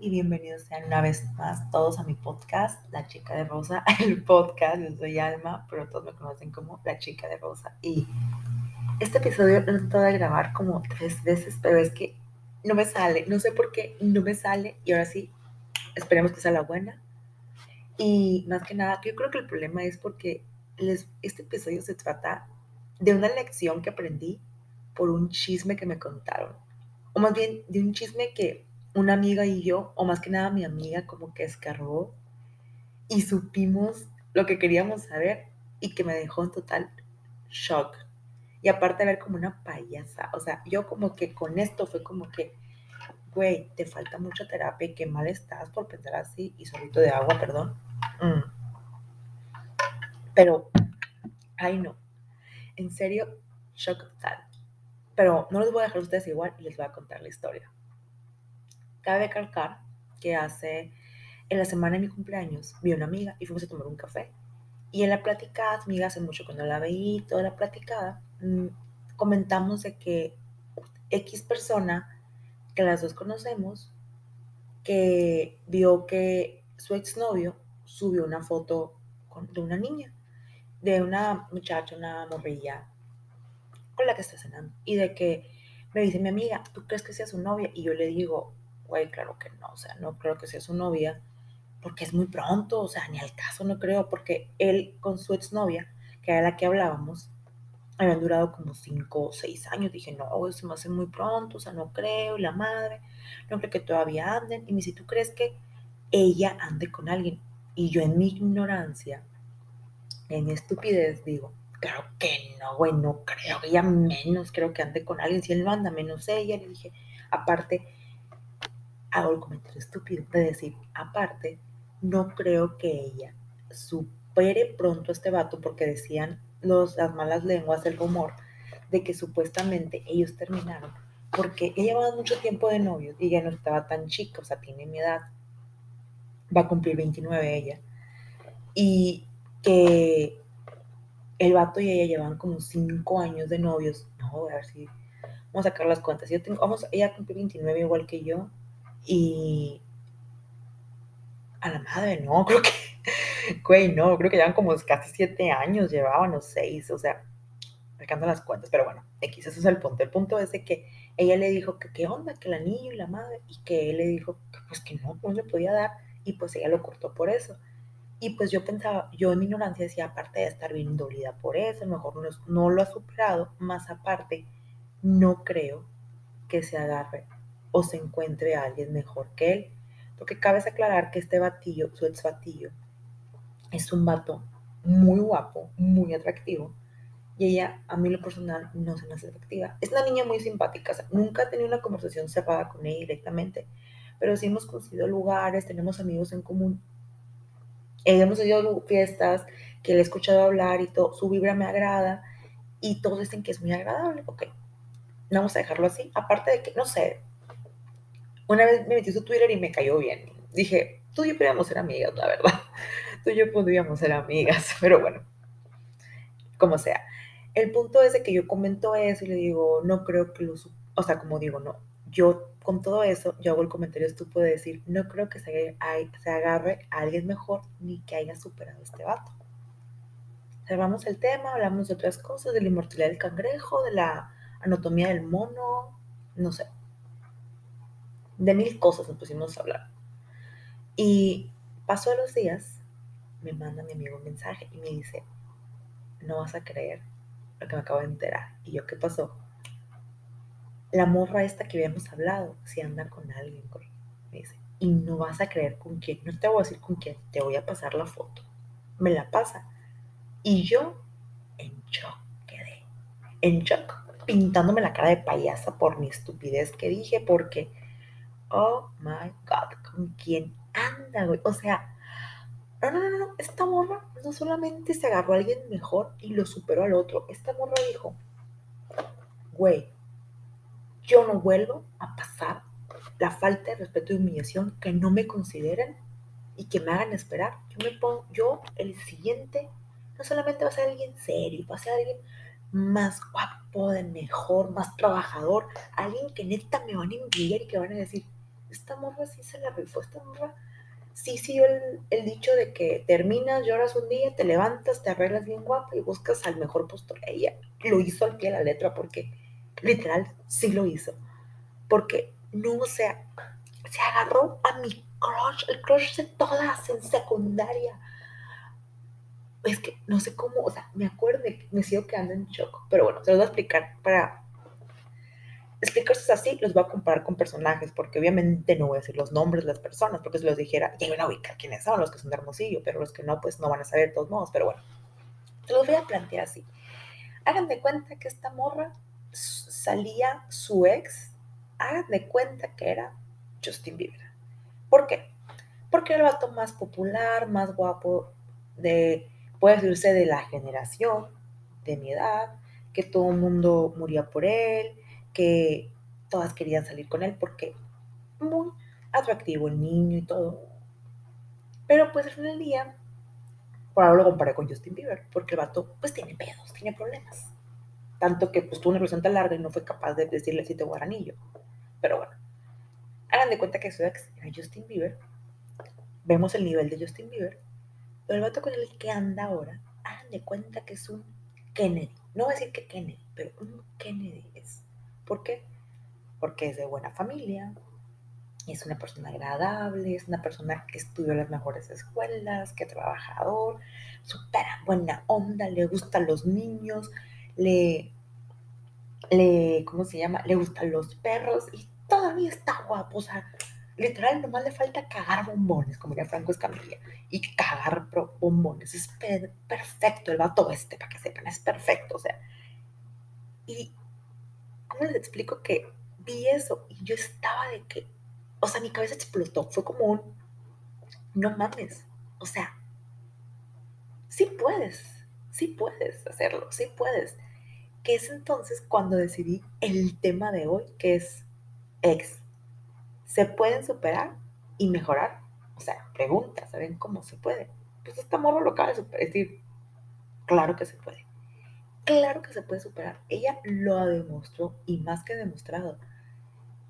Y bienvenidos sean una vez más todos a mi podcast, La Chica de Rosa, el podcast, yo soy Alma, pero todos me conocen como La Chica de Rosa. Y este episodio lo he tratado de grabar como tres veces, pero es que no me sale, no sé por qué no me sale y ahora sí, esperemos que sea la buena. Y más que nada, yo creo que el problema es porque este episodio se trata de una lección que aprendí por un chisme que me contaron. O más bien de un chisme que una amiga y yo, o más que nada mi amiga, como que escarbó y supimos lo que queríamos saber y que me dejó en total shock. Y aparte ver como una payasa, o sea, yo como que con esto fue como que, güey, te falta mucha terapia y qué mal estás por pensar así y solito de agua, perdón. Mm. Pero, ay no, en serio, shock total. Pero no los voy a dejar a ustedes igual y les voy a contar la historia. Cabe calcar que hace, en la semana de mi cumpleaños, vi a una amiga y fuimos a tomar un café. Y en la platicada, amiga, hace mucho cuando la veí, toda la platicada, mm, comentamos de que X persona, que las dos conocemos, que vio que su exnovio subió una foto de una niña, de una muchacha, una morrilla, con la que está cenando. Y de que me dice mi amiga, ¿tú crees que sea su novia? Y yo le digo, güey, claro que no, o sea, no creo que sea su novia, porque es muy pronto, o sea, ni al caso no creo, porque él con su exnovia, que era la que hablábamos, habían durado como cinco o seis años. Dije, no, eso me hace muy pronto, o sea, no creo, y la madre, no creo que todavía anden. Y me dice, ¿tú crees que ella ande con alguien? Y yo en mi ignorancia, en mi estupidez, digo, claro que no, güey, no creo, ella menos creo que ande con alguien. Si él no anda, menos ella. Le dije, aparte, hago el comentario estúpido de decir, aparte, no creo que ella supere pronto a este vato porque decían los, las malas lenguas, el rumor, de que supuestamente ellos terminaron porque ella llevaba mucho tiempo de novios y ya no estaba tan chica, o sea, tiene mi edad, va a cumplir 29 ella, y que el vato y ella llevaban como 5 años de novios, no, a ver si, vamos a sacar las cuentas, yo tengo, vamos, ella cumple 29 igual que yo, y a la madre, no, creo que, güey, no, creo que llevan como casi siete años, llevaban o seis, o sea, sacando las cuentas, pero bueno, X, ese es el punto. El punto es de que ella le dijo que qué onda, que el anillo y la madre, y que él le dijo que pues que no, no le podía dar, y pues ella lo cortó por eso. Y pues yo pensaba, yo en mi ignorancia decía, aparte de estar bien dolida por eso, a lo mejor no, no lo ha superado, más aparte, no creo que se agarre o se encuentre a alguien mejor que él. Porque cabe aclarar que este batillo, su ex batillo, es un vato muy guapo, muy atractivo. Y ella, a mí lo personal, no se me hace atractiva. Es una niña muy simpática. nunca he tenido una conversación cerrada con ella directamente. Pero sí hemos conocido lugares, tenemos amigos en común. Eh, hemos ido fiestas que le he escuchado hablar y todo. Su vibra me agrada. Y todos dicen que es muy agradable. Ok, vamos a dejarlo así. Aparte de que, no sé, una vez me metí su Twitter y me cayó bien. Dije, tú y yo podríamos ser amigas, la verdad. Tú y yo podríamos ser amigas, pero bueno, como sea. El punto es de que yo comento eso y le digo, no creo que lo... O sea, como digo, no. Yo con todo eso, yo hago el comentario estúpido de decir, no creo que se, agarre a alguien mejor ni que haya superado este vato. Cerramos el tema, hablamos de otras cosas, de la inmortalidad del cangrejo, de la anatomía del mono, no sé de mil cosas nos pusimos a hablar. Y pasó los días, me manda mi amigo un mensaje y me dice, no vas a creer lo que me acabo de enterar. Y yo, ¿qué pasó? La morra esta que habíamos hablado, si anda con alguien. Me dice, y no vas a creer con quién. No te voy a decir con quién, te voy a pasar la foto. Me la pasa. Y yo en shock quedé. En shock, pintándome la cara de payasa por mi estupidez que dije, porque oh my God, ¿con quién anda, güey? O sea, no, no, no, no, esta morra no solamente se agarró a alguien mejor y lo superó al otro, esta morra dijo, güey, yo no vuelvo a pasar la falta de respeto y humillación que no me consideren y que me hagan esperar. Yo me pongo, yo el siguiente, no solamente va a ser alguien serio, va a ser alguien más guapo, de mejor, más trabajador, alguien que neta me van a envidiar y que van a decir, esta morra sí se la rifó, esta morra sí siguió el, el, dicho de que terminas, lloras un día, te levantas, te arreglas bien guapa y buscas al mejor postor. Ella lo hizo al pie de la letra porque literal sí lo hizo. Porque no, o sea, se agarró a mi crush, el crush de todas en secundaria. Es que no sé cómo, o sea, me acuerdo, me sigo quedando en shock. Pero bueno, se los voy a explicar para explicarse así, los voy a comparar con personajes, porque obviamente no voy a decir los nombres de las personas, porque si los dijera, ya van a ubicar quiénes son los que son de Hermosillo, pero los que no, pues no van a saber de todos modos. Pero bueno, se los voy a plantear así. Hagan de cuenta que esta morra salía su ex, hagan de cuenta que era Justin Bieber. ¿Por qué? Porque era el vato más popular, más guapo, de, puede decirse, de la generación, de mi edad, que todo el mundo moría por él, que todas querían salir con él porque muy atractivo el niño y todo. Pero pues al final del día, por ahora lo comparé con Justin Bieber, porque el vato pues tiene pedos, tiene problemas. Tanto que pues tuvo una relación tan larga y no fue capaz de decirle si te voy anillo. Pero bueno, hagan de cuenta que su ex era Justin Bieber. Vemos el nivel de Justin Bieber. Pero el vato con el que anda ahora, hagan de cuenta que es un Kennedy. No voy a decir que Kennedy, pero un Kennedy es ¿Por qué? Porque es de buena familia, es una persona agradable, es una persona que estudió las mejores escuelas, que trabajador, súper buena onda, le gustan los niños, le, le, ¿cómo se llama? Le gustan los perros y todavía está guapo, o sea, literal nomás le falta cagar bombones, como ya Franco Escamilla, y cagar bombones, es perfecto el vato este, para que sepan, es perfecto, o sea, y ¿cómo les explico que vi eso y yo estaba de que, o sea, mi cabeza explotó, fue como un, no mames, o sea, sí puedes, sí puedes hacerlo, sí puedes. Que es entonces cuando decidí el tema de hoy, que es ex. ¿Se pueden superar y mejorar? O sea, pregunta, ¿saben cómo se puede? Pues esta morro lo acaba decir, claro que se puede. Claro que se puede superar. Ella lo demostró y más que demostrado.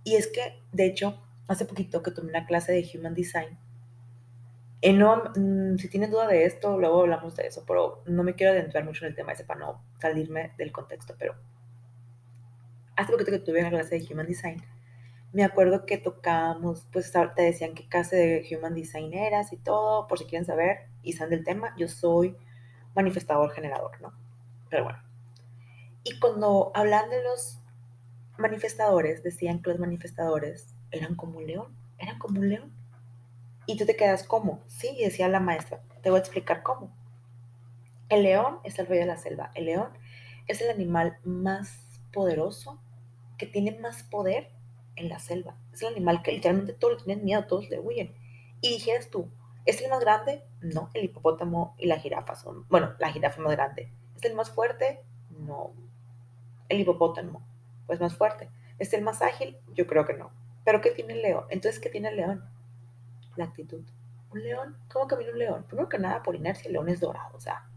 Y es que, de hecho, hace poquito que tomé una clase de Human Design. No, mm, si tienen duda de esto, luego hablamos de eso, pero no me quiero adentrar mucho en el tema ese para no salirme del contexto. Pero hace poquito que tuve una clase de Human Design, me acuerdo que tocábamos, pues te decían qué clase de Human Design eras y todo, por si quieren saber y saben del tema, yo soy manifestador generador, ¿no? Pero bueno. Y cuando hablan de los manifestadores, decían que los manifestadores eran como un león, eran como un león. Y tú te quedas como, sí, decía la maestra, te voy a explicar cómo. El león es el rey de la selva. El león es el animal más poderoso, que tiene más poder en la selva. Es el animal que literalmente todos le tienen miedo, todos le huyen. Y dijeras tú, ¿es el más grande? No, el hipopótamo y la jirafa son, bueno, la jirafa más grande. ¿Es el más fuerte? No. El hipopótamo, pues más fuerte. ¿Es el más ágil? Yo creo que no. ¿Pero qué tiene el león? Entonces, ¿qué tiene el león? La actitud. ¿Un león? ¿Cómo camina un león? Primero que nada, por inercia, el león es dorado. O sea,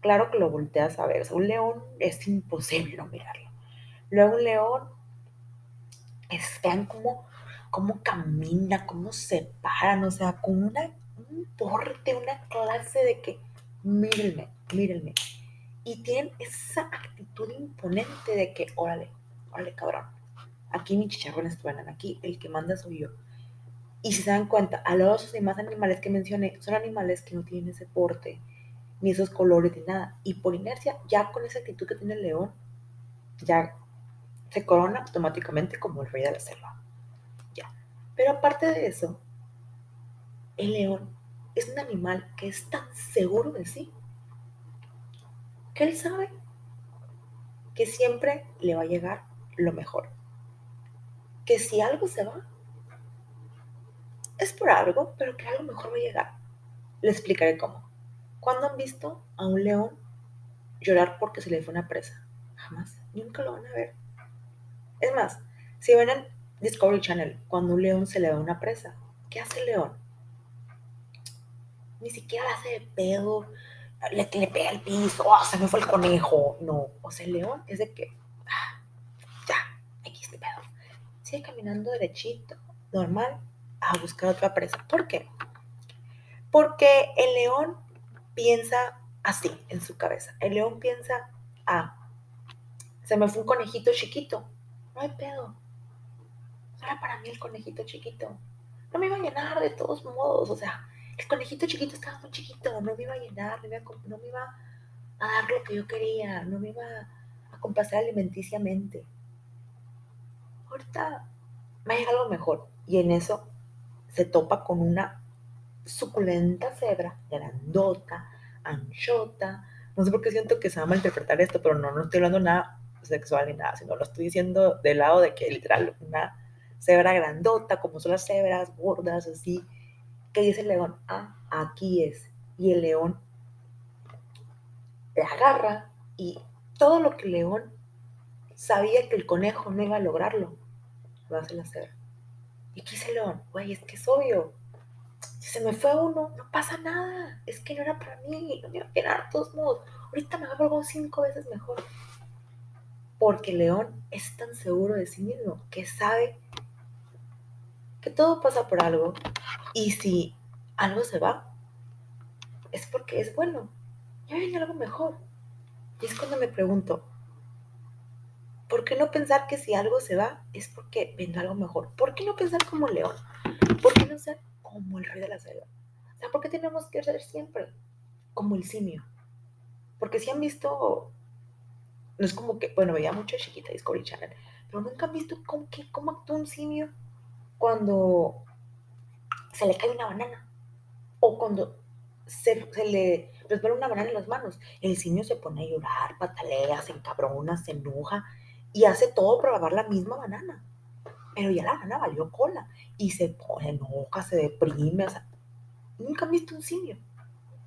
claro que lo volteas a ver. O sea, un león es imposible no mirarlo. Luego un león, es, vean cómo, cómo camina, cómo se paran. O sea, con una, un porte, una clase de que, mírenme, mírenme y tienen esa actitud imponente de que, órale, órale, cabrón, aquí mis chicharrones truenan, aquí el que manda soy yo. Y si se dan cuenta, a los demás animales que mencioné son animales que no tienen ese porte, ni esos colores, ni nada. Y por inercia, ya con esa actitud que tiene el león, ya se corona automáticamente como el rey de la selva. Ya. Pero aparte de eso, el león es un animal que es tan seguro de sí que él sabe que siempre le va a llegar lo mejor. Que si algo se va, es por algo, pero que algo mejor va a llegar. Le explicaré cómo. ¿Cuándo han visto a un león llorar porque se le fue una presa? Jamás. Nunca lo van a ver. Es más, si ven en Discovery Channel, cuando un león se le va una presa, ¿qué hace el león? Ni siquiera hace de pedo, le, le pega el piso, oh, se me fue el conejo. No, o sea, el león es de que, ah, ya, aquí este pedo. Sigue caminando derechito normal a buscar otra presa. ¿Por qué? Porque el león piensa así en su cabeza. El león piensa, ah, se me fue un conejito chiquito. No hay pedo. Era para mí el conejito chiquito. No me iba a llenar de todos modos. O sea, el conejito chiquito estaba muy chiquito. No me iba a llenar, no me iba a, dar lo que yo quería. No me iba a complacer alimenticiamente. Ahorita me llega algo mejor. Y en eso se topa con una suculenta cebra, grandota, anchota. No sé por qué siento que se va a malinterpretar esto, pero no, no estoy hablando nada sexual ni nada, sino lo estoy diciendo del lado de que literal una cebra grandota, como son las cebras gordas, así, dice el león, ah, aquí es. Y el león le agarra y todo lo que el león sabía que el conejo no iba a lograrlo, lo hace la cebra. Y aquí dice el león, güey, es que es obvio, si se me fue uno, no pasa nada. Es que no era para mí, no me iba a quedar todos modos. Ahorita me volver cinco veces mejor. Porque León es tan seguro de sí mismo que sabe que todo pasa por algo. Y si algo se va, es porque es bueno. Ya viene algo mejor. Y es cuando me pregunto, ¿por qué no pensar que si algo se va es porque vendrá algo mejor? ¿Por qué no pensar como León? ¿Por qué no ser como el rey de la selva. O sea, ¿por qué tenemos que ser siempre como el simio? Porque si han visto, no es como que, bueno, veía mucho chiquita Discovery Channel, pero nunca han visto cómo, cómo actúa un simio cuando se le cae una banana o cuando se, se le resbala una banana en las manos. El simio se pone a llorar, patalea, se encabrona, se enoja y hace todo para lavar la misma banana pero ya la banana valió cola y se pone enoja, se deprime, nunca han visto un simio.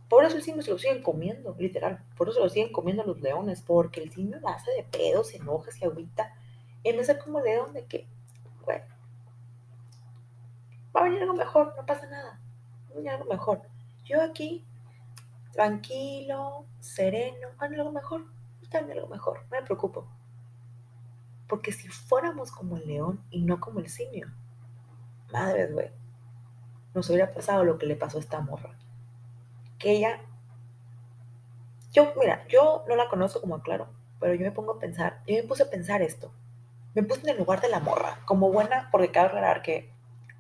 Por eso el simio se lo siguen comiendo, literal. Por eso se lo siguen comiendo los leones, porque el simio la hace de pedo, se enoja, se agüita. En vez como león de que, bueno, va a venir algo mejor, no pasa nada. Va a venir algo mejor. Yo aquí, tranquilo, sereno, va a venir algo mejor. Va a venir algo mejor, no me preocupo. Porque si fuéramos como el león y no como el simio, madre, güey, nos hubiera pasado lo que le pasó a esta morra. Que ella, yo, mira, yo no la conozco como claro, pero yo me pongo a pensar, yo me puse a pensar esto. Me puse en el lugar de la morra, como buena, porque cabe aclarar que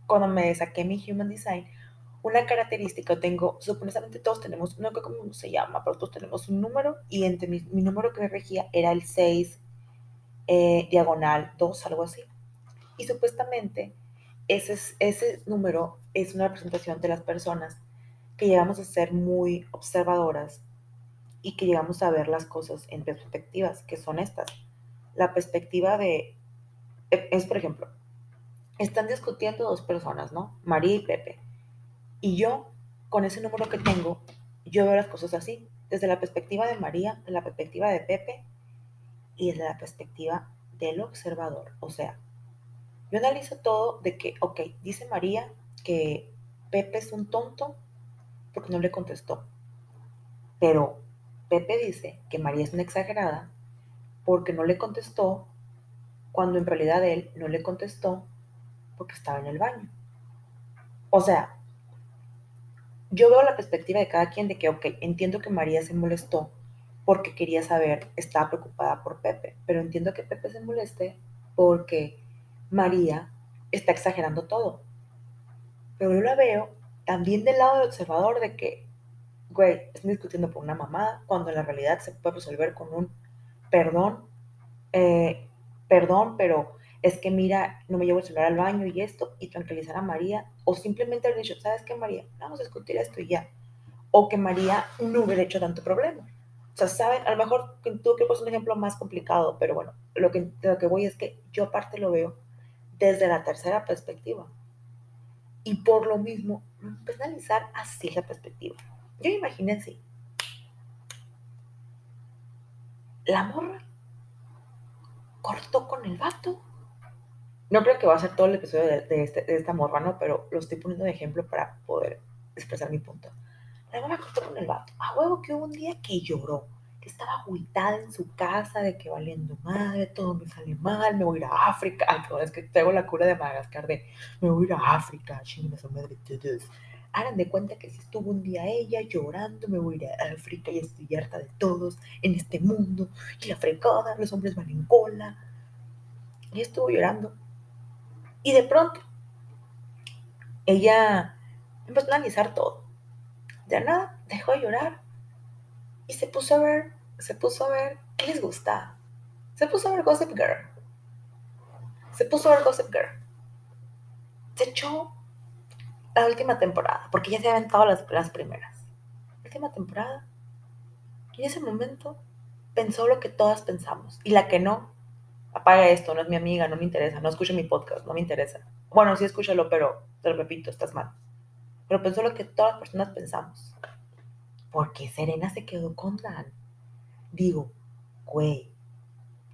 cuando me saqué mi Human Design, una característica tengo, supuestamente todos tenemos, no sé cómo se llama, pero todos tenemos un número y entre mi, número que me regía era el 6, eh, diagonal 2, algo así. Y supuestamente ese, ese número es una representación de las personas que llegamos a ser muy observadoras y que llegamos a ver las cosas en perspectivas, que son estas. La perspectiva de, es por ejemplo, están discutiendo dos personas, ¿no? María y Pepe. Y yo, con ese número que tengo, yo veo las cosas así, desde la perspectiva de María, la perspectiva de Pepe y desde la perspectiva del observador. O sea, yo analizo todo de que, ok, dice María que Pepe es un tonto porque no le contestó. Pero Pepe dice que María es una exagerada porque no le contestó cuando en realidad él no le contestó porque estaba en el baño. O sea, yo veo la perspectiva de cada quien de que, ok, entiendo que María se molestó porque quería saber, estaba preocupada por Pepe, pero entiendo que Pepe se moleste porque María está exagerando todo. Pero yo la veo también del lado del observador de que, güey, están discutiendo por una mamada, cuando en la realidad se puede resolver con un perdón, eh, perdón, pero es que mira, no me llevo el celular al baño y esto, y tranquilizar a María, o simplemente haber dicho, ¿sabes qué, María? Vamos a discutir esto y ya. O que María no hubiera hecho tanto problema. O sea, saben, a lo mejor tú que pones un ejemplo más complicado, pero bueno, lo que, lo que voy es que yo aparte lo veo desde la tercera perspectiva. Y por lo mismo, analizar así la perspectiva. Yo imagínense, la morra cortó con el vato. No creo que va a ser todo el episodio este, de esta morra, ¿no? Pero lo estoy poniendo de ejemplo para poder expresar mi punto. La mamá cortó con el vato. A huevo que hubo un día que lloró, que estaba agüitada en su casa de que valiendo madre, todo me sale mal, me voy a ir a África. Es que tengo la cura de Madagascar de me voy a ir a África, chingue su madre. Hagan de cuenta que si estuvo un día ella llorando, me voy a ir a África y estoy harta de todos en este mundo y la fregada, los hombres van en cola. Y estuvo llorando. Y de pronto, ella empezó a analizar todo. De nada, dejó de llorar y se puso a ver, se puso a ver qué les gusta. Se puso a ver Gossip Girl. Se puso a ver Gossip Girl. Se echó la última temporada, porque ya se habían aventado las, las primeras. Última temporada. Y en ese momento pensó lo que todas pensamos. Y la que no, apaga esto, no es mi amiga, no me interesa, no escucha mi podcast, no me interesa. Bueno, sí escúchalo, pero te lo repito, estás mal. Pero pensó lo que todas las personas pensamos. Porque Serena se quedó con Dan. Digo, güey,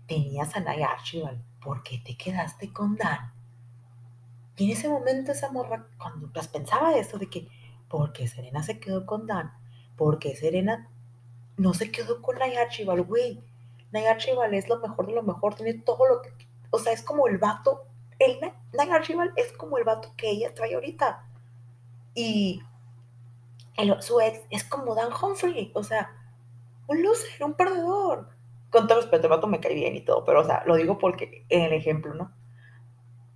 tenías a Naya Archibald, ¿por qué te quedaste con Dan? Y en ese momento esa morra, cuando las pensaba eso de que, ¿por qué Serena se quedó con Dan? ¿Por qué Serena no se quedó con Naya Archibald, güey? Archibald es lo mejor de lo mejor, tiene todo lo que, o sea, es como el vato, el Archibald es como el vato que ella trae ahorita. Y su ex es como Dan Humphrey, o sea, un loser, un perdedor. Con todo respeto, el vato me cae bien y todo, pero, o sea, lo digo porque en el ejemplo, ¿no?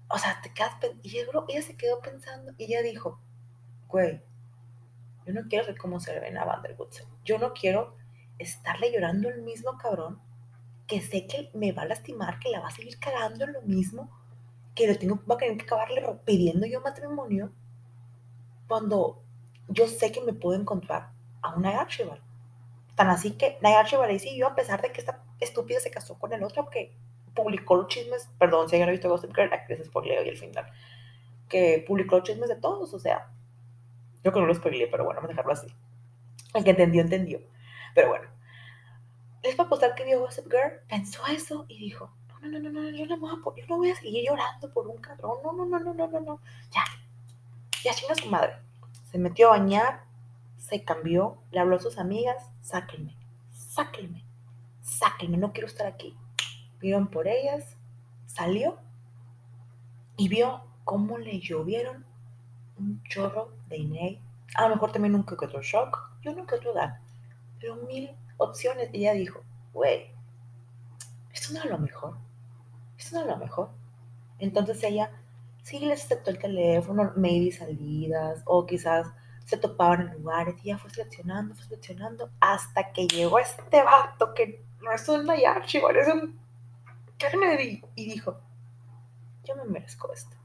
O sea, te quedas, y ella se quedó pensando y ella dijo, güey, yo no quiero ser como Serena Van der Woodsen. Yo no quiero estarle llorando el mismo cabrón que sé que me va a lastimar, que la va a seguir cagando en lo mismo, que lo tengo, va a tener que acabarle pidiendo yo matrimonio, cuando yo sé que me puedo encontrar a una Archibald. Tan así que Naya Archibald y yo, a pesar de que esta estúpida se casó con el otro, que publicó los chismes, perdón, si alguien ha visto Gossip Girl, que se spoileó y el final, que publicó los chismes de todos, o sea, yo que no lo spoileé, pero bueno, vamos a dejarlo así. El que entendió, entendió. Pero bueno, les va a apostar que vio Gossip Girl, pensó eso y dijo, no, no, no, no, yo no, voy a, yo no voy a seguir llorando por un cabrón, no, no, no, no, no, no, no, ya, ya chinga su madre se metió a bañar, se cambió, le habló a sus amigas, sáquenme, sáquenme, sáquenme, no quiero estar aquí. Vieron por ellas, salió y vio cómo le llovieron un chorro de dinero. A lo mejor también un que otro shock, yo otro dar, pero mil opciones. Y ella dijo, güey, esto no es lo mejor, esto no es lo mejor. Entonces ella sí les aceptó el teléfono, maybe salidas, o quizás se topaban en lugares y ya fue seleccionando, fue seleccionando, hasta que llegó este vato que no es un Nayachi, es un Kennedy, y dijo, yo me merezco esto.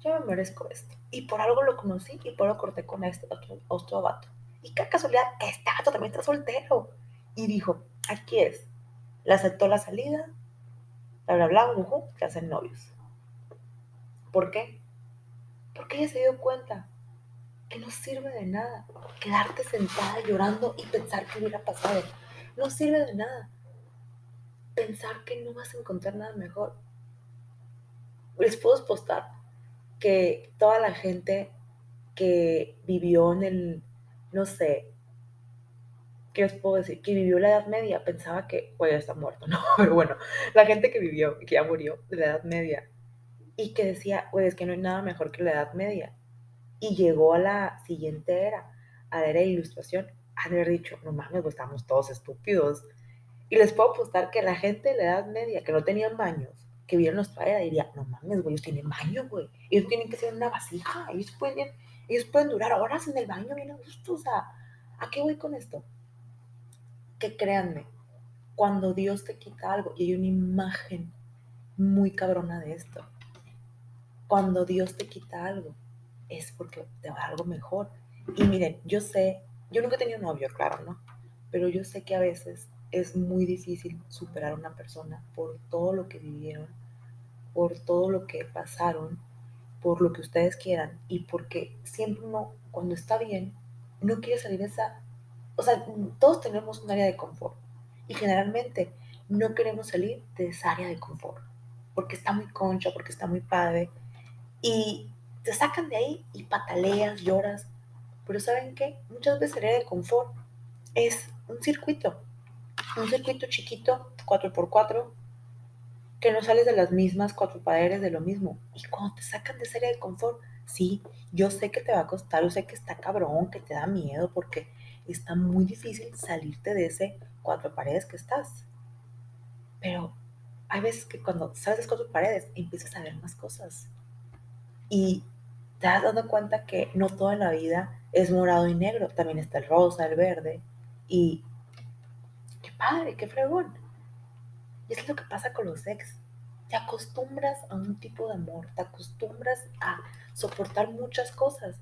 Yo me merezco esto. Y por algo lo conocí y por algo corté con este otro, otro vato. Y qué casualidad que este vato también está soltero. Y dijo, aquí es. Le aceptó la salida, bla, bla, bla, uh, que hacen novios. ¿Por qué? Porque ella se dio cuenta que no sirve de nada quedarte sentada llorando y pensar que hubiera pasado. No sirve de nada pensar que no vas a encontrar nada mejor. Les puedo postar que toda la gente que vivió en el, no sé, ¿qué les puedo decir? Que vivió la Edad Media pensaba que, oye, está muerto, ¿no? Pero bueno, la gente que vivió, que ya murió de la Edad Media, y que decía, pues es que no hay nada mejor que la Edad Media. Y llegó a la siguiente era, a la era de ilustración, a haber dicho, no mames, pues estamos todos estúpidos. Y les puedo apostar que la gente de la Edad Media, que no tenían baños, que vieron nuestra era, diría, no mames, güey, ellos tienen baño, güey. Ellos tienen que ser una vasija, ellos pueden, ellos pueden durar horas en el baño bien a gusto, o sea, ¿a qué voy con esto? Que créanme, cuando Dios te quita algo, y hay una imagen muy cabrona de esto, cuando Dios te quita algo, es porque te va algo mejor. Y miren, yo sé, yo nunca he tenido novio, claro, ¿no? Pero yo sé que a veces es muy difícil superar a una persona por todo lo que vivieron, por todo lo que pasaron, por lo que ustedes quieran y porque siempre uno, cuando está bien, no quiere salir de esa... O sea, todos tenemos un área de confort y generalmente no queremos salir de esa área de confort porque está muy concha, porque está muy padre, y te sacan de ahí y pataleas, lloras. Pero ¿saben qué? Muchas veces el área de confort es un circuito, un circuito chiquito, 4x4, que no sales de las mismas cuatro paredes de lo mismo. Y cuando te sacan de esa área de confort, sí, yo sé que te va a costar, yo sé que está cabrón, que te da miedo, porque está muy difícil salirte de ese cuatro paredes que estás. Pero hay veces que cuando sales de esas cuatro paredes empiezas a ver más cosas. Y te das dando cuenta que no toda la vida es morado y negro, también está el rosa, el verde. Y qué padre, qué fregón. Y es lo que pasa con los ex. Te acostumbras a un tipo de amor, te acostumbras a soportar muchas cosas.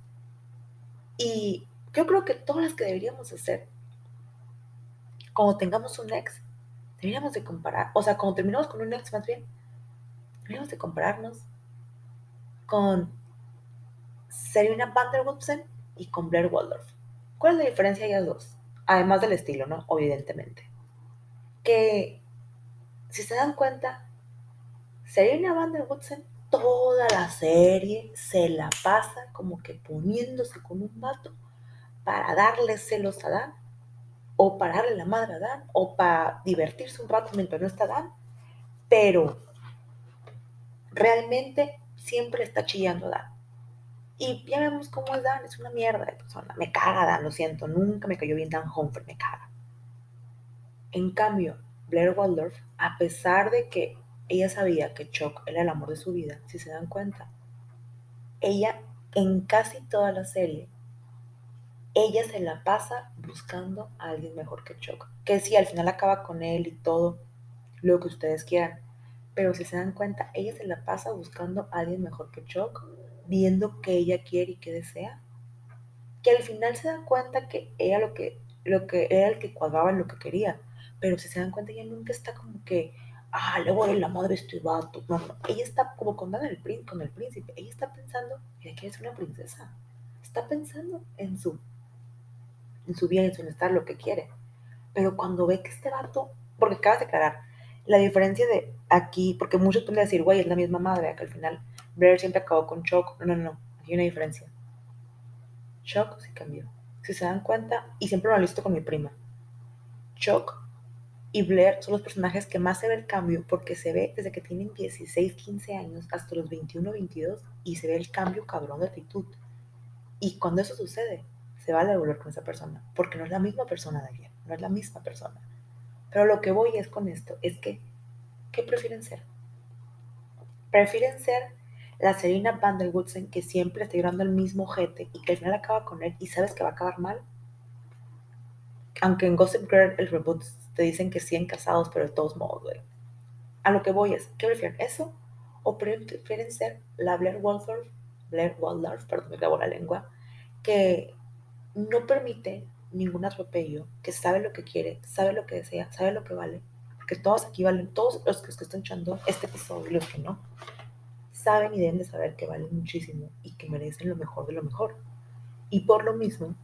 Y yo creo que todas las que deberíamos hacer, cuando tengamos un ex, deberíamos de comparar, o sea, cuando terminamos con un ex más bien, deberíamos de compararnos con Serena Van der Woodsen y con Blair Waldorf. ¿Cuál es la diferencia de ellas dos? Además del estilo, ¿no? Evidentemente. Que si se dan cuenta, Serena Van der Woodsen toda la serie se la pasa como que poniéndose con un vato para darle celos a Dan, o para darle la madre a Dan, o para divertirse un rato mientras no está Dan, pero realmente siempre está chillando Dan. Y ya vemos cómo es Dan, es una mierda de persona. Me caga Dan, lo siento, nunca me cayó bien Dan Humphrey, me caga. En cambio, Blair Waldorf, a pesar de que ella sabía que Chuck era el amor de su vida, si se dan cuenta, ella en casi toda la serie, ella se la pasa buscando a alguien mejor que Chuck. Que si al final acaba con él y todo, lo que ustedes quieran. Pero si se dan cuenta, ella se la pasa buscando a alguien mejor que Chuck, viendo qué ella quiere y qué desea. Que al final se da cuenta que ella lo que, lo que era el que cuadraba en lo que quería pero si se dan cuenta, ella nunca está como que, ah, le voy a la madre este vato. No, no, ella está como con el, con el príncipe. Ella está pensando, ella quiere ser una princesa. Está pensando en su, en su bien, en su bienestar, lo que quiere. Pero cuando ve que este vato, porque acabas de aclarar, la diferencia de aquí, porque muchos pueden decir, güey, es la misma madre, que al final Blair siempre acabó con Chuck. No, no, no, hay una diferencia. Chuck se cambió. Si se dan cuenta, y siempre lo he visto con mi prima, Chuck y Blair son los personajes que más se ve el cambio porque se ve desde que tienen 16, 15 años hasta los 21, 22 y se ve el cambio cabrón de actitud. Y cuando eso sucede, se va a volver con esa persona porque no es la misma persona de ayer, no es la misma persona. Pero lo que voy es con esto, es que, ¿qué prefieren ser? ¿Prefieren ser la Serena Van der Woodsen que siempre está llorando el mismo jete y que al final acaba con él y sabes que va a acabar mal? Aunque en Gossip Girl el reboot te dicen que siguen casados, pero de todos modos, güey. A lo que voy es, ¿qué prefieren? ¿Eso? ¿O prefieren ser la Blair Waldorf, Blair Waldorf, perdón, me grabo la lengua, que no permite ningún atropello, que sabe lo que quiere, sabe lo que desea, sabe lo que vale? Porque todos aquí valen, todos los que están echando este episodio y los que no, saben y deben de saber que valen muchísimo y que merecen lo mejor de lo mejor. Y por lo mismo,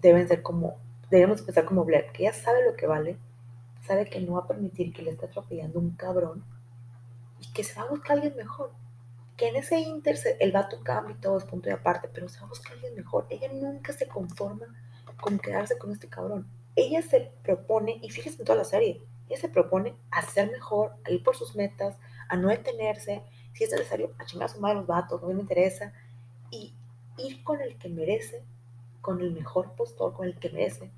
deben ser como, debemos empezar como Blair, que ya sabe lo que vale, sabe que no va a permitir que le esté atropellando un cabrón y que se va a buscar alguien mejor. Que en ese inter el vato cambia y todo es punto de aparte, pero se va a buscar alguien mejor. Ella nunca se conforma con quedarse con este cabrón. Ella se propone, y fíjese en toda la serie, ella se propone a ser mejor, a ir por sus metas, a no detenerse, si es necesario, a chingar a su madre los vatos, no me interesa, y ir con el que merece, con el mejor postor, con el que merece,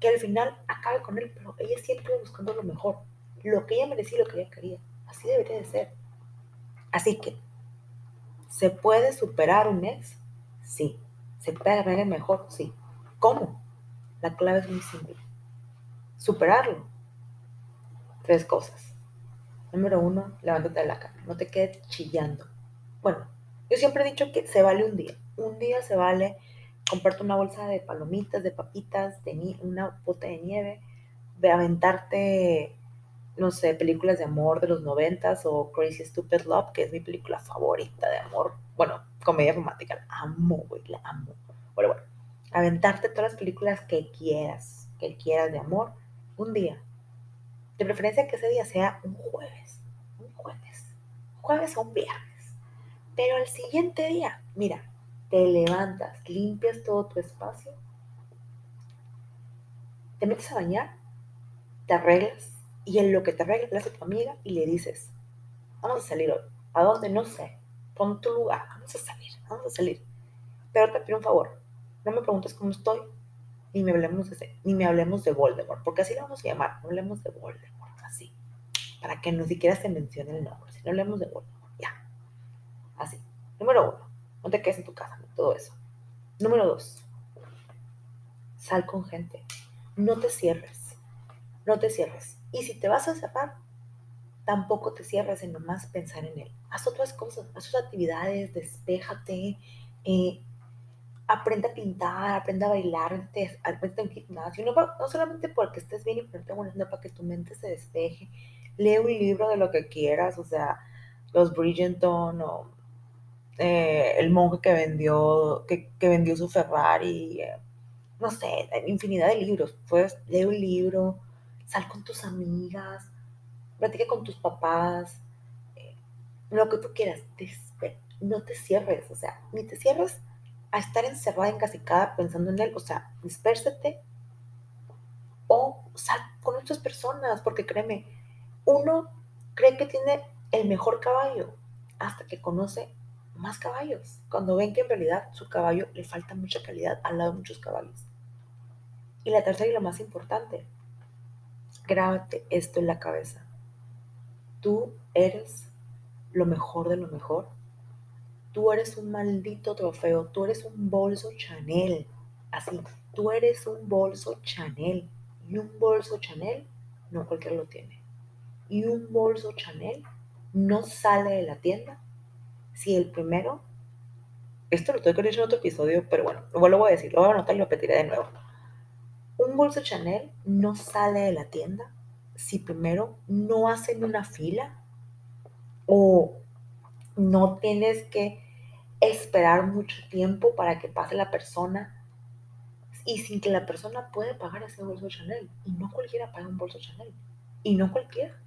que al final acabe con él, pero ella siempre buscando lo mejor, lo que ella merecía y lo que ella quería. Así debería de ser. Así que, ¿se puede superar un ex? Sí. ¿Se puede ver mejor? Sí. ¿Cómo? La clave es muy simple. Superarlo. Tres cosas. Número uno, levántate de la cama. No te quedes chillando. Bueno, yo siempre he dicho que se vale un día. Un día se vale comprarte una bolsa de palomitas, de papitas, de una bota de nieve, aventarte, no sé, películas de amor de los noventas o Crazy Stupid Love, que es mi película favorita de amor. Bueno, comedia romántica, la amo, güey, la amo. Bueno, bueno, aventarte todas las películas que quieras, que quieras de amor, un día. De preferencia que ese día sea un jueves, un jueves, jueves o un viernes. Pero el siguiente día, mira, te levantas, limpias todo tu espacio te metes a bañar, te arreglas y en lo que te arreglas le a tu amiga y le dices, vamos a salir hoy. ¿A dónde? No sé. Pon tu lugar, vamos a salir, vamos a salir. Pero te pido un favor, no me preguntes cómo estoy, ni me hablemos de, ni me hablemos de Voldemort, porque así lo vamos a llamar, no hablemos de Voldemort, así, para que ni siquiera se mencione el nombre, si no hablemos de Voldemort, ya, así. Número uno, no te quedes en tu casa, todo eso. Número dos, sal con gente, no te cierres, no te cierres. Y si te vas a cerrar, tampoco te cierres en nomás pensar en él. Haz otras cosas, haz otras actividades, despéjate, eh, aprende a pintar, aprende a bailar, aprende a un gimnasio, no, no, solamente porque estés bien y ponerte bueno, sino para que tu mente se despeje. Lee un libro de lo que quieras, o sea, los Bridgerton o eh, el monje que vendió, que, que vendió su Ferrari, eh, no sé, infinidad de libros. Puedes leer un libro, sal con tus amigas, platica con tus papás, eh, lo que tú quieras, no te cierres, o sea, ni te cierres a estar encerrada, encasicada, pensando en él, o sea, dispérsate o sal con otras personas, porque créeme, uno cree que tiene el mejor caballo hasta que conoce más caballos, cuando ven que en realidad su caballo le falta mucha calidad al lado de muchos caballos. Y la tercera y lo más importante, grábate esto en la cabeza. Tú eres lo mejor de lo mejor Tú eres un maldito trofeo, tú eres un bolso Chanel. Así, tú eres un bolso Chanel. Y un bolso Chanel no cualquiera lo tiene. Y un bolso Chanel no sale de la tienda si el primero, esto lo tengo que decir en otro episodio, pero bueno, lo voy a decir, lo voy a anotar y lo repetiré de nuevo. Un bolso Chanel no sale de la tienda si primero no hacen una fila o no tienes que esperar mucho tiempo para que pase la persona y sin que la persona pueda pagar ese bolso Chanel. Y no cualquiera paga un bolso Chanel. Y no cualquiera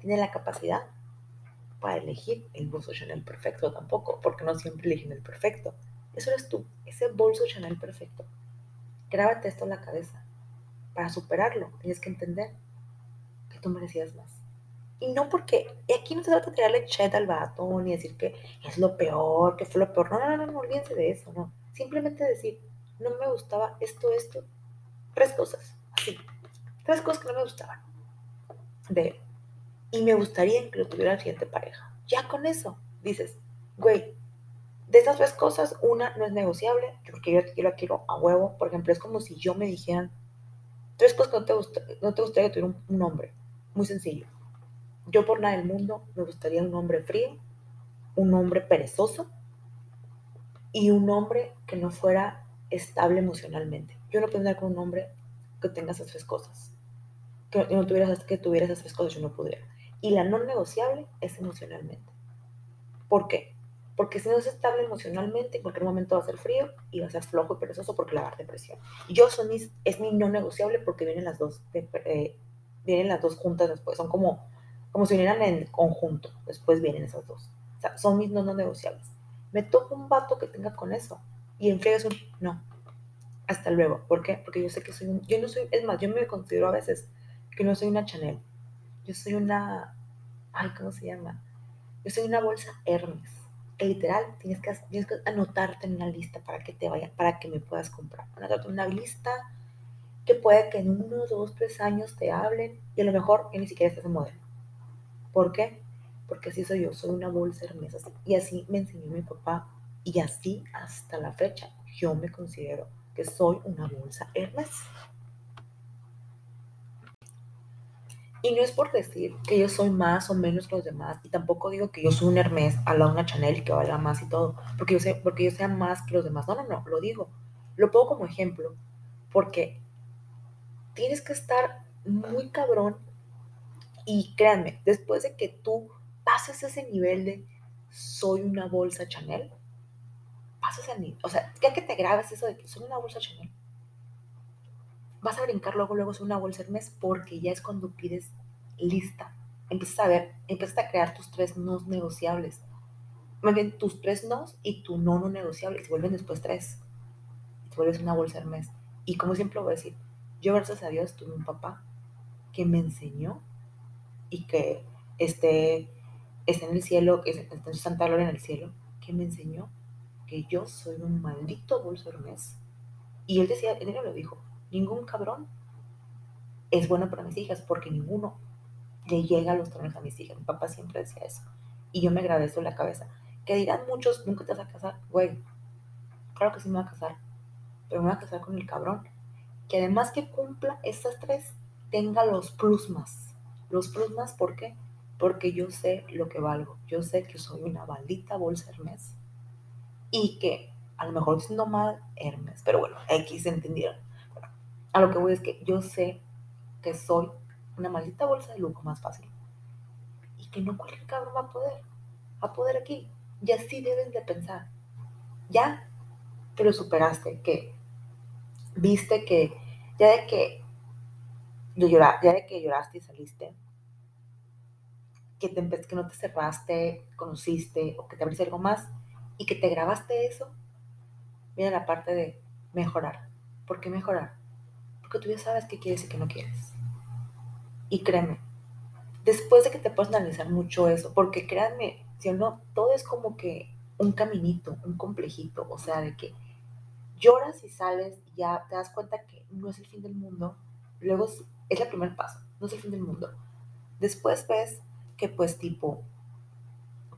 tiene la capacidad para elegir el bolso Chanel perfecto tampoco, porque no siempre eligen el perfecto. Eso eres tú, ese bolso Chanel perfecto. Grábate esto en la cabeza. Para superarlo, tienes que entender que tú merecías más. Y no porque, y aquí no se trata de tirarle chet al vato, ni decir que es lo peor, que fue lo peor. No, no, no, no, olvídense de eso, no. Simplemente decir, no me gustaba esto, esto. Tres cosas, así. Tres cosas que no me gustaban de él. Y me gustaría que lo tuviera la siguiente pareja. Ya con eso, dices, güey, de esas tres cosas, una no es negociable, porque yo, la quiero a huevo. Por ejemplo, es como si yo me dijeran, tres cosas que no te, gusta, no te gustaría tuviera un, un hombre. Muy sencillo yo por nada del mundo me gustaría un hombre frío, un hombre perezoso y un hombre que no fuera estable emocionalmente. Yo no puedo andar con un hombre que tenga esas tres cosas. Que no tuviera, que tuviera esas tres cosas, yo no pudiera. Y la no negociable es emocionalmente. ¿Por qué? Porque si no es estable emocionalmente, en cualquier momento va a ser frío y va a ser flojo y perezoso porque le va a dar depresión. Yo son es mi no negociable porque vienen las dos, eh, vienen las dos juntas después. Son como como si vinieran en conjunto. Después vienen esas dos. O sea, son mis no, negociables. Me toca un vato que tenga con eso. Y en es un no. Hasta luego. ¿Por qué? Porque yo sé que soy un. Yo no soy. Es más, yo me considero a veces que no soy una Chanel. Yo soy una. Ay, ¿cómo se llama? Yo soy una bolsa Hermes. Que literal tienes que, tienes que anotarte en una lista para que te vaya, para que me puedas comprar. Anotarte en una lista que puede que en uno, dos, tres años te hablen y a lo mejor ni siquiera estás en modelo ¿Por qué? Porque así soy yo, soy una bolsa hermesa. Y así me enseñó mi papá. Y así hasta la fecha yo me considero que soy una bolsa Hermes. Y no es por decir que yo soy más o menos que los demás, y tampoco digo que yo soy un Hermes a la una Chanel que valga más y todo, porque yo, sé, porque yo sea más que los demás. No, no, no, lo digo. Lo pongo como ejemplo, porque tienes que estar muy cabrón y créanme, después de que tú pases ese nivel de soy una bolsa Chanel, pasas al nivel, o sea, ya que te grabes eso de que soy una bolsa Chanel, vas a brincar luego, luego soy una bolsa Hermes porque ya es cuando pides lista. Empiezas a ver, empiezas a crear tus tres no negociables. Más bien, tus tres nos y tu no no negociable. Se vuelven después tres. Y te vuelves una bolsa Hermes. Y como siempre voy a decir, Yo, gracias a Dios, tuve un papá que me enseñó y que esté, esté en el cielo, que esté en Santa Gloria en el cielo, que me enseñó que yo soy un maldito bolso Hermes. Y él decía, él lo dijo, ningún cabrón es bueno para mis hijas porque ninguno le llega a los tronos a mis hijas. Mi papá siempre decía eso. Y yo me agradezco la cabeza. Que dirán muchos, nunca te vas a casar. Güey, claro que sí me voy a casar. Pero me voy a casar con el cabrón. Que además que cumpla estas tres, tenga los plus más. Los plus más, ¿por qué? Porque yo sé lo que valgo. Yo sé que soy una maldita bolsa Hermes. Y que a lo mejor siendo mal Hermes, pero bueno, X entendieron. A lo que voy es que yo sé que soy una maldita bolsa de lujo más fácil. Y que no cualquier cabrón va a poder. Va a poder aquí. Y así deben de pensar. Ya que lo superaste, que viste que ya de que ya de que lloraste y saliste, que, te, que no te cerraste, conociste o que te abriste algo más y que te grabaste eso, viene la parte de mejorar. ¿Por qué mejorar? Porque tú ya sabes qué quieres y qué no quieres. Y créeme, después de que te puedas analizar mucho eso, porque créanme, si no, todo es como que un caminito, un complejito, o sea, de que lloras y sales y ya te das cuenta que no es el fin del mundo, luego es, el primer paso, no es el fin del mundo. Después ves que pues tipo,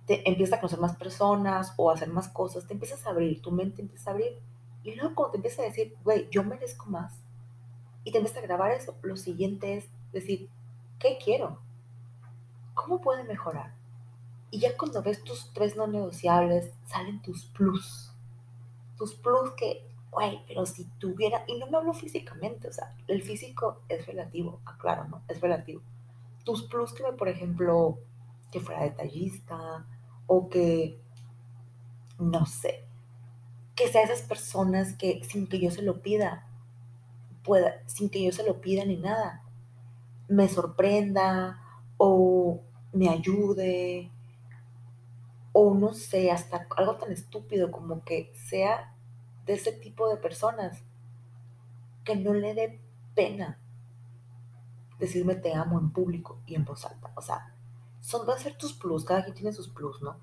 te empiezas a conocer más personas o a hacer más cosas, te empiezas a abrir, tu mente empieza a abrir y luego cuando te empiezas a decir, güey, yo merezco más y te empiezas a grabar eso, lo siguiente es decir, ¿Qué quiero? ¿Cómo puede mejorar? Y ya cuando ves tus tres no negociables, salen tus plus. Tus plus que, güey, pero si tuviera, y no me hablo físicamente, o sea, el físico es relativo, aclaro, ¿no? Es relativo. Tus plus que, por ejemplo, que fuera detallista o que, no sé, que sea esas personas que sin que yo se lo pida, pueda, sin que yo se lo pida ni nada, me sorprenda o me ayude o no sé, hasta algo tan estúpido como que sea de ese tipo de personas que no le dé pena decirme te amo en público y en voz alta. O sea, son, van a ser tus plus, cada quien tiene sus plus, ¿no?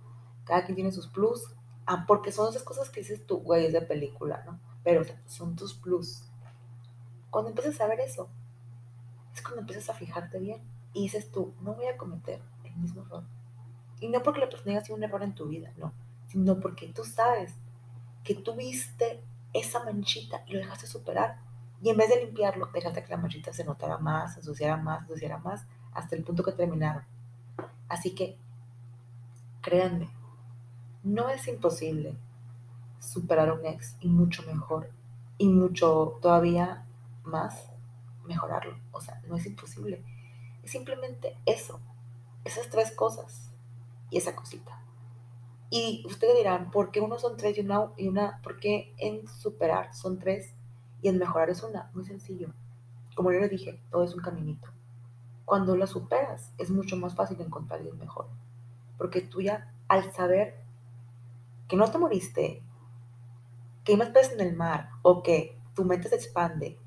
Cada quien tiene sus plus, ah, porque son esas cosas que dices tú, güey, es de película, ¿no? Pero son tus plus. Cuando empieces a ver eso, es cuando empiezas a fijarte bien y dices tú, no voy a cometer el mismo error. Y no porque la persona haya sido un error en tu vida, no, sino porque tú sabes que tuviste esa manchita y lo dejaste superar. Y en vez de limpiarlo, dejaste que la manchita se notara más, se ensuciara más, se ensuciara más, hasta el punto que terminaron. Así que, créanme, no es imposible superar a un ex y mucho mejor y mucho todavía más mejorarlo. O sea, no es imposible. Es simplemente eso, esas tres cosas y esa cosita. Y ustedes dirán, ¿por qué uno son tres y una, una, por qué en superar son tres y en mejorar es una? Muy sencillo. Como yo les dije, todo es un caminito. Cuando la superas, es mucho más fácil encontrar el mejor. Porque tú ya, al saber que no te moriste, que hay más peces en el mar, o que tu mente se expande,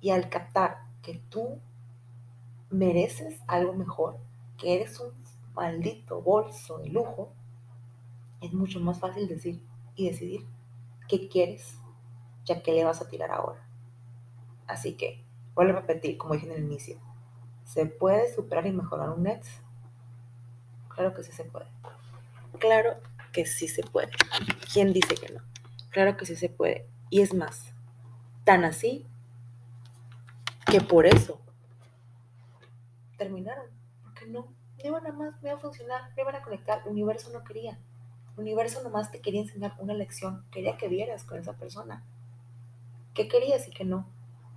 y al captar que tú mereces algo mejor, que eres un maldito bolso de lujo, es mucho más fácil decir y decidir qué quieres, ya que le vas a tirar ahora. Así que, vuelvo a repetir, como dije en el inicio, ¿se puede superar y mejorar un ex? Claro que sí se puede. Claro que sí se puede. ¿Quién dice que no? Claro que sí se puede. Y es más, tan así que por eso. Terminaron, porque no, no iban a más, no iba a funcionar, no iban a conectar, el universo no quería, el universo nomás te quería enseñar una lección, quería que vieras con esa persona, qué querías y qué no,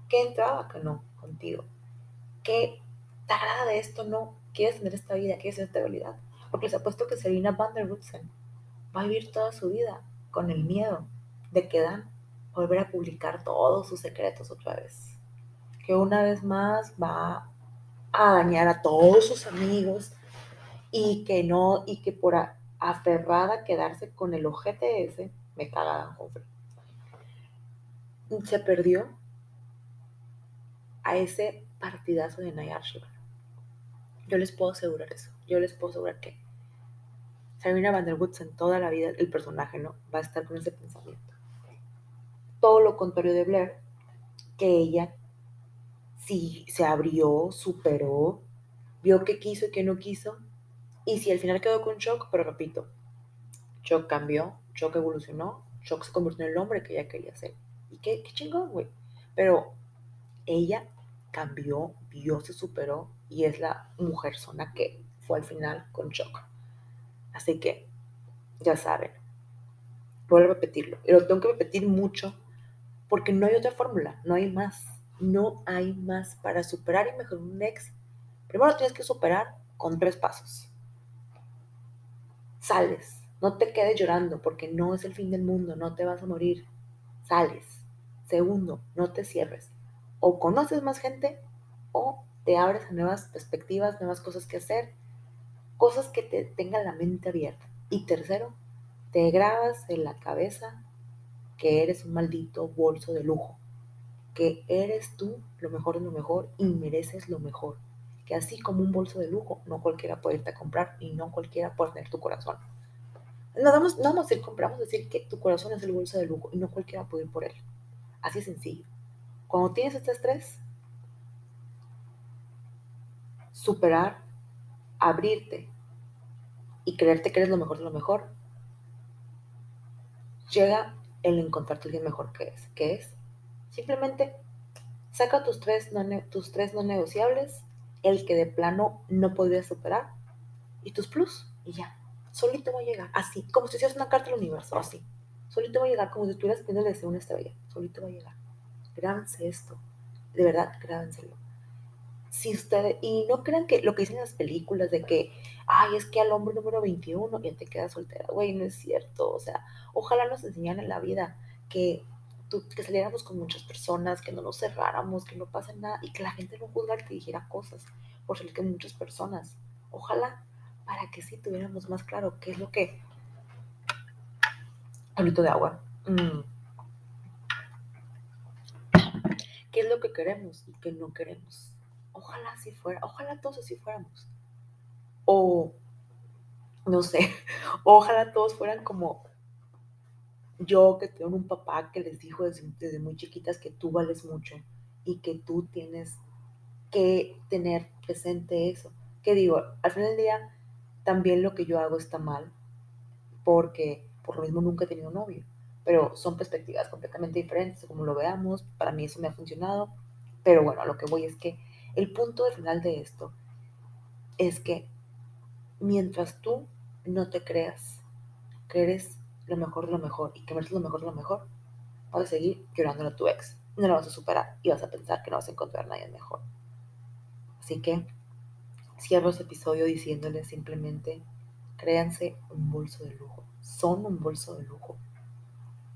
qué entraba, que no, contigo, qué te de esto, no, quieres tener esta vida, quieres tener esta realidad, porque les apuesto que Serena Van der Woodsen va a vivir toda su vida con el miedo de que Dan volver a publicar todos sus secretos otra vez que una vez más va a dañar a todos sus amigos y que no, y que por aferrada quedarse con el ojete ese, me caga Dan Se perdió a ese partidazo de Nayar Yo les puedo asegurar eso. Yo les puedo asegurar que Sabrina Vanderwoods en toda la vida, el personaje, ¿no? Va a estar con ese pensamiento. Todo lo contrario de Blair, que ella sí se abrió, superó, vio qué quiso y qué no quiso, y si al final quedó con Chuck, pero repito, Chuck cambió, Chuck evolucionó, Chuck se convirtió en el hombre que ella quería ser. Y qué, qué chingón, güey. Pero ella cambió, vio, se superó y es la mujer zona que fue al final con Chuck. Así que, ya saben, vuelvo a repetirlo. Y lo tengo que repetir mucho porque no hay otra fórmula, no hay más. No hay más para superar y mejorar un ex. Primero tienes que superar con tres pasos. Sales, no te quedes llorando porque no es el fin del mundo, no te vas a morir. Sales. Segundo, no te cierres. O conoces más gente o te abres a nuevas perspectivas, nuevas cosas que hacer cosas que te tengan la mente abierta. Y tercero, te grabas en la cabeza que eres un maldito bolso de lujo, que eres tú lo mejor de lo mejor y mereces lo mejor, que así como un bolso de lujo, no cualquiera puede irte a comprar y no cualquiera puede tener tu corazón. No vamos, no vamos a decir compramos, decir que tu corazón es el bolso de lujo y no cualquiera puede ir por él. Así es sencillo. Cuando tienes este estrés, superar, abrirte y creerte que eres lo mejor de lo mejor, llega el encontrarte alguien mejor que es, que es simplemente saca tus tres, no, tus tres no negociables, el que de plano no podrías superar, y tus plus, y ya, solito va a llegar, así, como si hicieras una carta al universo, así, solito va a llegar, como si estuvieras pidiendo deseo una estrella, solito va a llegar. Grábense esto, de verdad, grábenselo si ustedes, y no crean que lo que dicen las películas de que, ay, es que al hombre número 21 ya te quedas soltera, güey, no es cierto, o sea, ojalá nos enseñaran en la vida que, que saliéramos con muchas personas, que no nos cerráramos, que no pase nada, y que la gente no juzgara que dijera cosas por salir con muchas personas, ojalá, para que sí tuviéramos más claro qué es lo que, un de agua, mm. qué es lo que queremos y qué no queremos Ojalá así fuera, ojalá todos así fuéramos. O, no sé, ojalá todos fueran como yo que tengo un papá que les dijo desde, muy chiquitas que tú vales mucho y que tú tienes que tener presente eso. Que digo, al final del día, también lo que yo hago está mal, porque por lo mismo nunca he tenido novio, pero son perspectivas completamente diferentes, como lo veamos, para mí eso me ha funcionado, pero bueno, a lo que voy es que el punto final de esto es que mientras tú no te creas que eres lo mejor de lo mejor y que mereces lo mejor de lo mejor, vas a seguir llorando a tu ex. No lo vas a superar y vas a pensar que no vas a encontrar a nadie mejor. Así que cierro este episodio diciéndoles simplemente, créanse un bolso de lujo. Son un bolso de lujo.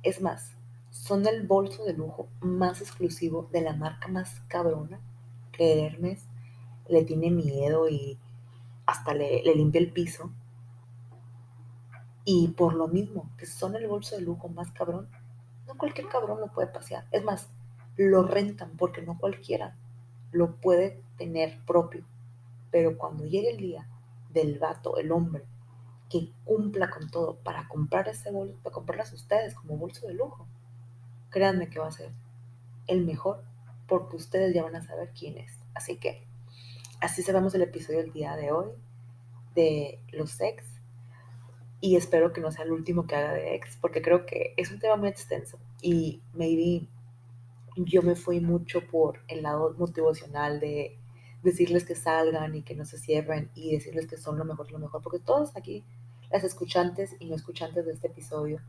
Es más, son el bolso de lujo más exclusivo de la marca más cabrona que Hermes le tiene miedo y hasta le, limpia el piso. Y por lo mismo, que son el bolso de lujo más cabrón, no cualquier cabrón lo puede pasear. Es más, lo rentan porque no cualquiera lo puede tener propio. Pero cuando llegue el día del vato, el hombre, que cumpla con todo para comprar ese bolso, para comprarlas ustedes como bolso de lujo, créanme que va a ser el mejor porque ustedes ya van a saber quién es. Así que así cerramos el episodio del día de hoy de los ex y espero que no sea el último que haga de ex porque creo que es un tema muy extenso y maybe yo me fui mucho por el lado motivacional de decirles que salgan y que no se cierren y decirles que son lo mejor, lo mejor, porque todos aquí, las escuchantes y no escuchantes de este episodio,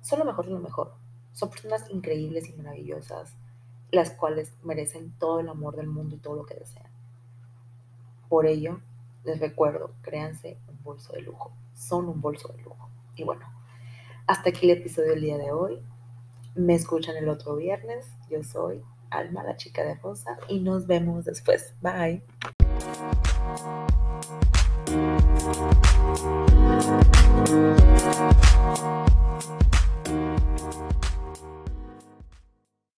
son lo mejor lo mejor. Son personas increíbles y maravillosas las cuales merecen todo el amor del mundo y todo lo que desean. Por ello, les recuerdo, créanse un bolso de lujo. Son un bolso de lujo. Y bueno, hasta aquí el episodio del día de hoy. Me escuchan el otro viernes. Yo soy Alma, la chica de rosa, y nos vemos después. Bye.